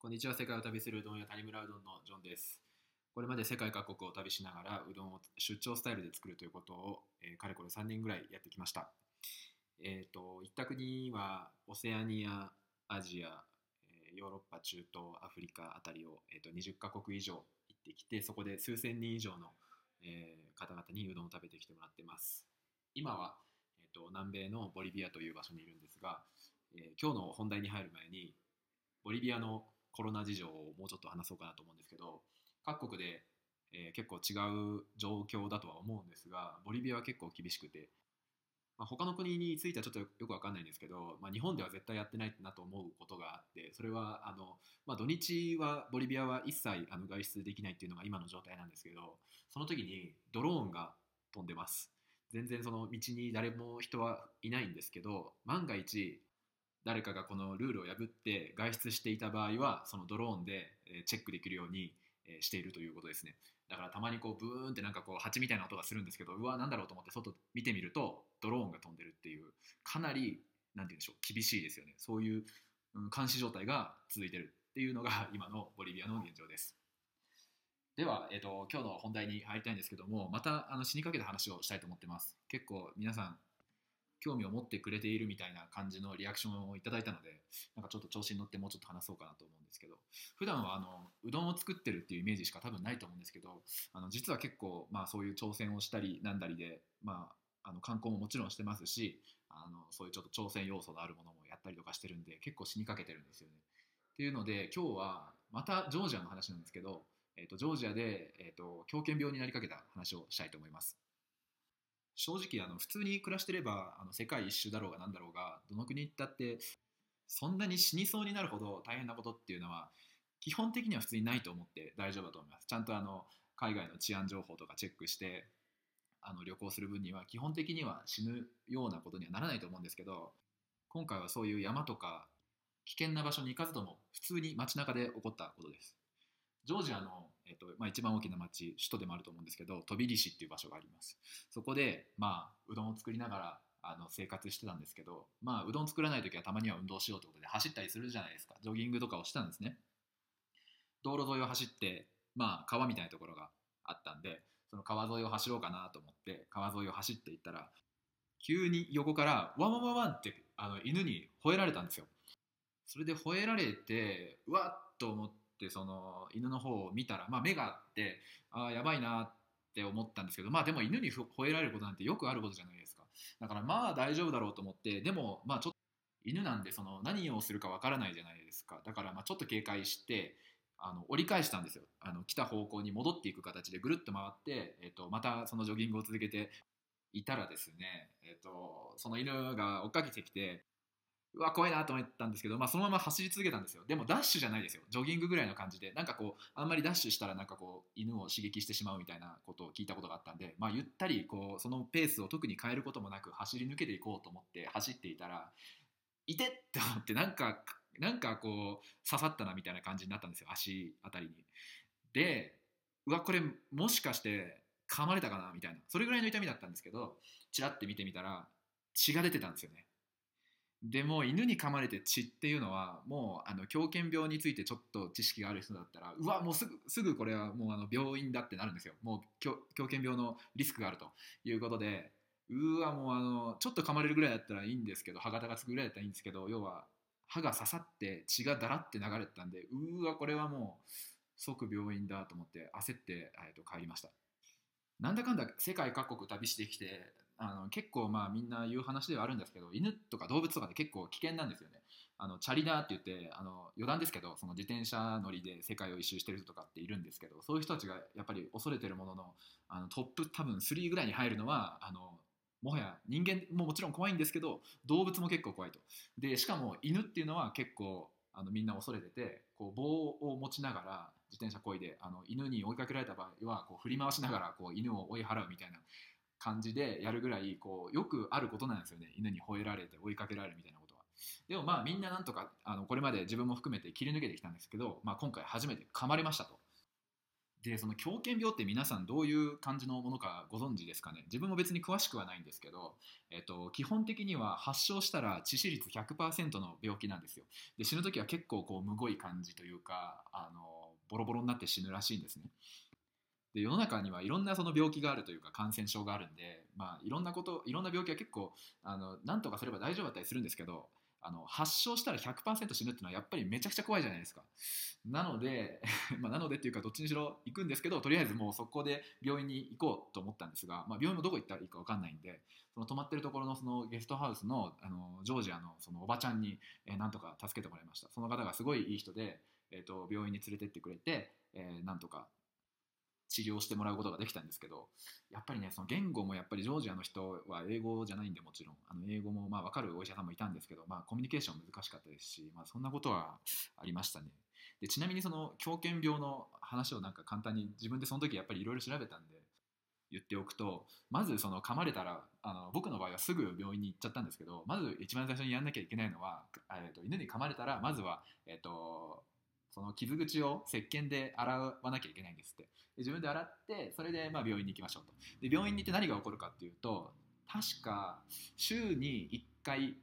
こんにちは。世界を旅するうどん屋谷村うどんのジョンです。これまで世界各国を旅しながらうどんを出張スタイルで作るということを、えー、かれこれ3年ぐらいやってきました。えっ、ー、と行った国はオセアニアアジア、ヨーロッパ中東アフリカあたりを、えーと、20カ国以上行ってきてそこで数千人以上の、えー、方々にうどんを食べてきてもらってます。今は、えーと南米のボリビアという場所にいるんですが、えー、今日の本題に入る前にボリビアのコロナ事情をもうちょっと話そうかなと思うんですけど各国で、えー、結構違う状況だとは思うんですがボリビアは結構厳しくて、まあ、他の国についてはちょっとよく分かんないんですけど、まあ、日本では絶対やってないなと思うことがあってそれはあの、まあ、土日はボリビアは一切あの外出できないっていうのが今の状態なんですけどその時にドローンが飛んでます。全然その道に誰も人はいないんですけど万が一誰かがこのルールを破って外出していた場合はそのドローンでチェックできるようにしているということですね。だからたまにこうブーンってなんかこう蜂みたいな音がするんですけどうわなんだろうと思って外見てみるとドローンが飛んでるっていうかなり何て言うんでしょう厳しいですよね。そういう監視状態が続いてるっていうのが 今のボリビアの現状です。では、えーと、今日の本題に入りたいんですけどもまたあの死にかけた話をしたいと思ってます。結構皆さん興味を持ってくれているみたいな感じのリアクションをいただいたのでなんかちょっと調子に乗ってもうちょっと話そうかなと思うんですけど普段はあのうどんを作ってるっていうイメージしか多分ないと思うんですけどあの実は結構、まあ、そういう挑戦をしたりなんだりで、まあ、あの観光ももちろんしてますしあのそういうちょっと挑戦要素のあるものもやったりとかしてるんで結構死にかけてるんですよね。っていうので今日はまたジョージアの話なんですけど、えーと、ジョージアで、えーと狂犬病になりかけた話をしたいと思います。正直あの普通に暮らしてればあの世界一周だろうが何だろうがどの国行ったってそんなに死にそうになるほど大変なことっていうのは基本的には普通にないと思って大丈夫だと思います。ちゃんとあの海外の治安情報とかチェックしてあの旅行する分には基本的には死ぬようなことにはならないと思うんですけど今回はそういう山とか危険な場所に行かずとも普通に街中で起こったことです。ジョージアのえーとまあ、一番大きな町首都でもあると思うんですけど飛びリ市っていう場所があります。そこで、まあ、うどんを作りながらあの生活してたんですけど、まあ、うどん作らない時はたまには運動しようということで走ったりするじゃないですか。ジョギングとかをしたんですね。道路沿いを走って、まあ、川みたいなところがあったんでその川沿いを走ろうかなと思って川沿いを走っていったら急に横からワンワンワンワンってあの犬に吠えられたんですよ。それで吠えられてうわっと思ってってその犬の方を見たら、まあ、目があってああやばいなって思ったんですけどまあでも犬に吠えられることなんてよくあることじゃないですか。だからまあ大丈夫だろうと思ってでもまあちょっと犬なんでその何をするかわからないじゃないですか。だからまあちょっと警戒してあの折り返したんですよ。あの来た方向に戻っていく形でぐるっと回って、えー、とまたそのジョギングを続けていたらですね、えー、とその犬が追っかけてきてうわ怖いなと思ったんですけど、まあ、そのまま走り続けたんですよ。でもダッシュじゃないですよ。ジョギングぐらいの感じで。なんかこうあんまりダッシュしたらなんかこう犬を刺激してしまうみたいなことを聞いたことがあったんで、まあ、ゆったりこうそのペースを特に変えることもなく走り抜けていこうと思って走っていたらいてって思ってなんかなんかこう刺さったなみたいな感じになったんですよ。足あたりに。でうわこれもしかして噛まれたかなみたいな。それぐらいの痛みだったんですけどチラッて見てみたら血が出てたんですよね。でも犬に噛まれて血っていうのはもうあの狂犬病についてちょっと知識がある人だったらうわもうすぐすぐこれはもうあの病院だってなるんですよ。もう狂犬病のリスクがあるということでうわもうあのちょっと噛まれるぐらいだったらいいんですけど歯型がつくぐらいだったらいいんですけど要は歯が刺さって血がだらって流れてたんでうわこれはもう即病院だと思って焦って、えー、と帰りました。なんだかんだ世界各国旅してきてあの結構まあみんな言う話ではあるんですけど犬とか動物とかって結構危険なんですよね。あのチャリダーって言ってあの余談ですけどその自転車乗りで世界を一周してる人とかっているんですけどそういう人たちがやっぱり恐れてるもののあのトップ多分3ぐらいに入るのはあのもはや人間ももちろん怖いんですけど動物も結構怖いと。でしかも犬っていうのは結構あのみんな恐れててこう棒を持ちながら自転車こいであの犬に追いかけられた場合はこう振り回しながらこう犬を追い払うみたいな感じでやるぐらいこうよくあることなんですよね。犬に吠えられて追いかけられるみたいなことは。でもまあみんななんとかあのこれまで自分も含めて切り抜けてきたんですけど、まあ、今回初めて噛まれましたと。でその狂犬病って皆さんどういう感じのものかご存知ですかね？自分も別に詳しくはないんですけど、えっと、基本的には発症したら致死率100%の病気なんですよ。で死ぬ時は結構こうむごい感じというかあのボロボロになって死ぬらしいんですね。で世の中にはいろんなその病気があるというか感染症があるんで、まあ、いろんなこといろんな病気は結構あの何とかすれば大丈夫だったりするんですけどあの発症したら100%死ぬっていうのはやっぱりめちゃくちゃ怖いじゃないですか。なので まなのでっていうかどっちにしろ行くんですけどとりあえずもうそこで病院に行こうと思ったんですが、まあ、病院もどこ行ったらいいか分かんないんでその泊まってるところのそのゲストハウスのあのジョージアのそのおばちゃんに、えー、なんとか助けてもらいました。その方がすごいいい人で、えーと、病院に連れてってくれて、えー、なんとか治療してもらうことができたんですけどやっぱりねその言語もやっぱりジョージアの人は英語じゃないんでもちろん。あの英語もまあ分かるお医者さんもいたんですけど、まあ、コミュニケーション難しかったですし、まあ、そんなことはありましたね。でちなみにその狂犬病の話をなんか簡単に自分でその時やっぱりいろいろ調べたんで言っておくとまずその噛まれたらあの僕の場合はすぐ病院に行っちゃったんですけどまず一番最初にやんなきゃいけないのは、えーと、犬に噛まれたらまずは、えーとその傷口を石鹸で洗わなきゃいけないんですって。で自分で洗ってそれでまあ病院に行きましょうと。で病院に行って何が起こるかっていうと確か週に1回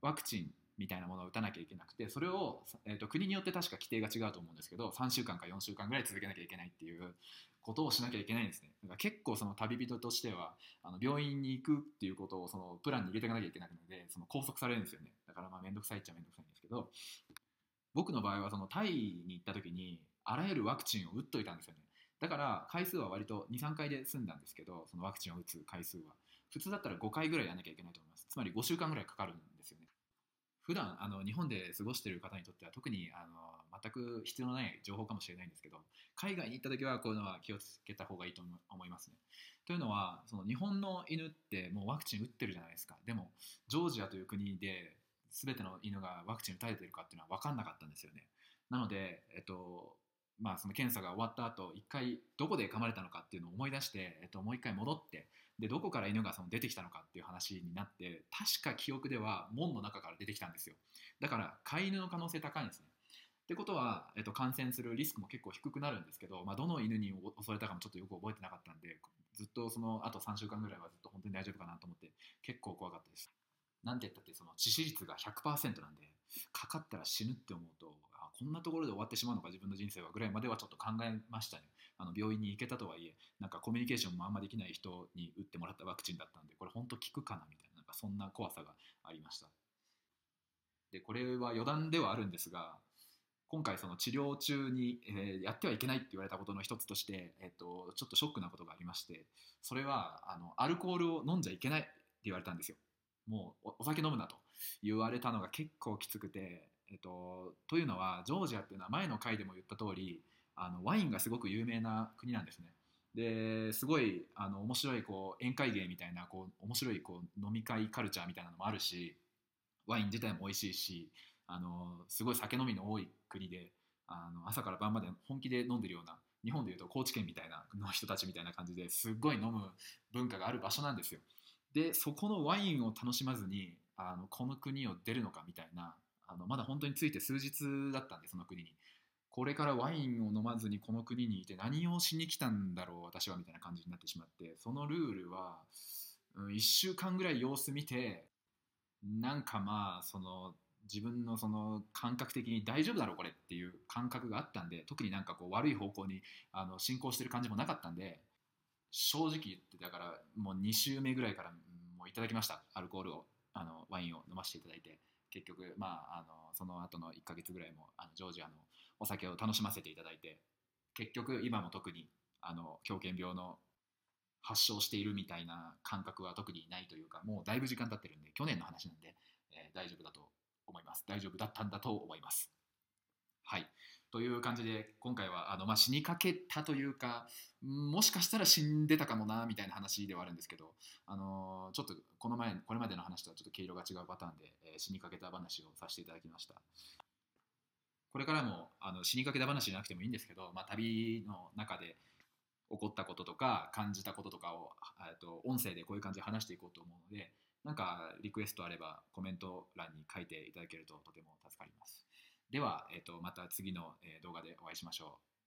ワクチンみたいなものを打たなきゃいけなくてそれを、えーと、国によって確か規定が違うと思うんですけど3週間か4週間ぐらい続けなきゃいけないっていうことをしなきゃいけないんですね。だから結構その旅人としてはあの病院に行くっていうことをそのプランに入れていかなきゃいけなくてその拘束されるんですよね。だからまあ面倒くさいっちゃ面倒くさいんですけど僕の場合はそのタイに行った時にあらゆるワクチンを打っといたんですよね。だから回数は割と23回で済んだんですけどそのワクチンを打つ回数は。普通だったら5回ぐらいやらなきゃいけないと思います。つまり5週間ぐらいかかるんですよね。普段あの日本で過ごしている方にとっては特にあの全く必要のない情報かもしれないんですけど海外に行った時はこういうのは気をつけた方がいいと思いますね。というのはその日本の犬ってもうワクチン打ってるじゃないですか。でもジョージアという国で全ての犬がワクチン打たれてるかっていうのは分かんなかったんですよね。なので、えっとまあ、その検査が終わった後一回どこで噛まれたのかっていうのを思い出して、えっと、もう一回戻ってでどこから犬がその出てきたのかっていう話になって確か記憶では門の中から出てきたんですよ。だから飼い犬の可能性高いんですね。ってことは、えっと、感染するリスクも結構低くなるんですけど、まあ、どの犬に襲われたかもちょっとよく覚えてなかったんでずっとそのあと3週間ぐらいはずっと本当に大丈夫かなと思って結構怖かったです。なんて言ったってその致死率が100%なんでかかったら死ぬって思うとあこんなところで終わってしまうのか自分の人生はぐらいまではちょっと考えましたね。あの病院に行けたとはいえなんかコミュニケーションもあんまできない人に打ってもらったワクチンだったんでこれ本当効くかなみたいななんかそんな怖さがありました。でこれは余談ではあるんですが今回その治療中に、えー、やってはいけないって言われたことの一つとして、えーと、ちょっとショックなことがありましてそれはあのアルコールを飲んじゃいけないって言われたんですよ。もうお酒飲むなと言われたのが結構きつくて、えっと、というのはジョージアっていうのは前の回でも言った通りあのワインがすごく有名な国なんですね。ですごいあの面白いこう宴会芸みたいなこう面白いこう飲み会カルチャーみたいなのもあるしワイン自体も美味しいしあのすごい酒飲みの多い国であの朝から晩まで本気で飲んでるような日本でいうと高知県みたいなの人たちみたいな感じですっごい飲む文化がある場所なんですよ。でそこのワインを楽しまずにあのこの国を出るのかみたいなあのまだ本当について数日だったんでその国に。これからワインを飲まずにこの国にいて何をしに来たんだろう私はみたいな感じになってしまってそのルールは、うん、1週間ぐらい様子見てなんかまあその自分のその感覚的に大丈夫だろうこれっていう感覚があったんで特になんかこう悪い方向にあの進行してる感じもなかったんで正直言ってだからもう2週目ぐらいからいただきました。アルコールをあのワインを飲ませていただいて。結局まああのその後の1ヶ月ぐらいもあのジョージアのお酒を楽しませていただいて。結局今も特にあの狂犬病の発症しているみたいな感覚は特にないというかもうだいぶ時間経ってるんで去年の話なんで、えー、大丈夫だと思います。大丈夫だったんだと思います。という感じで今回はあの、まあ、死にかけたというかもしかしたら死んでたかもなみたいな話ではあるんですけど、あの、ちょっとこの前これまでの話とはちょっと毛色が違うパターンで、えー、死にかけた話をさせていただきましたこれからもあの死にかけた話じゃなくてもいいんですけど、まあ、旅の中で起こったこととか感じたこととかをと音声でこういう感じで話していこうと思うのでなんかリクエストあればコメント欄に書いていただけるととても助かります。では、えーと、また次の動画でお会いしましょう。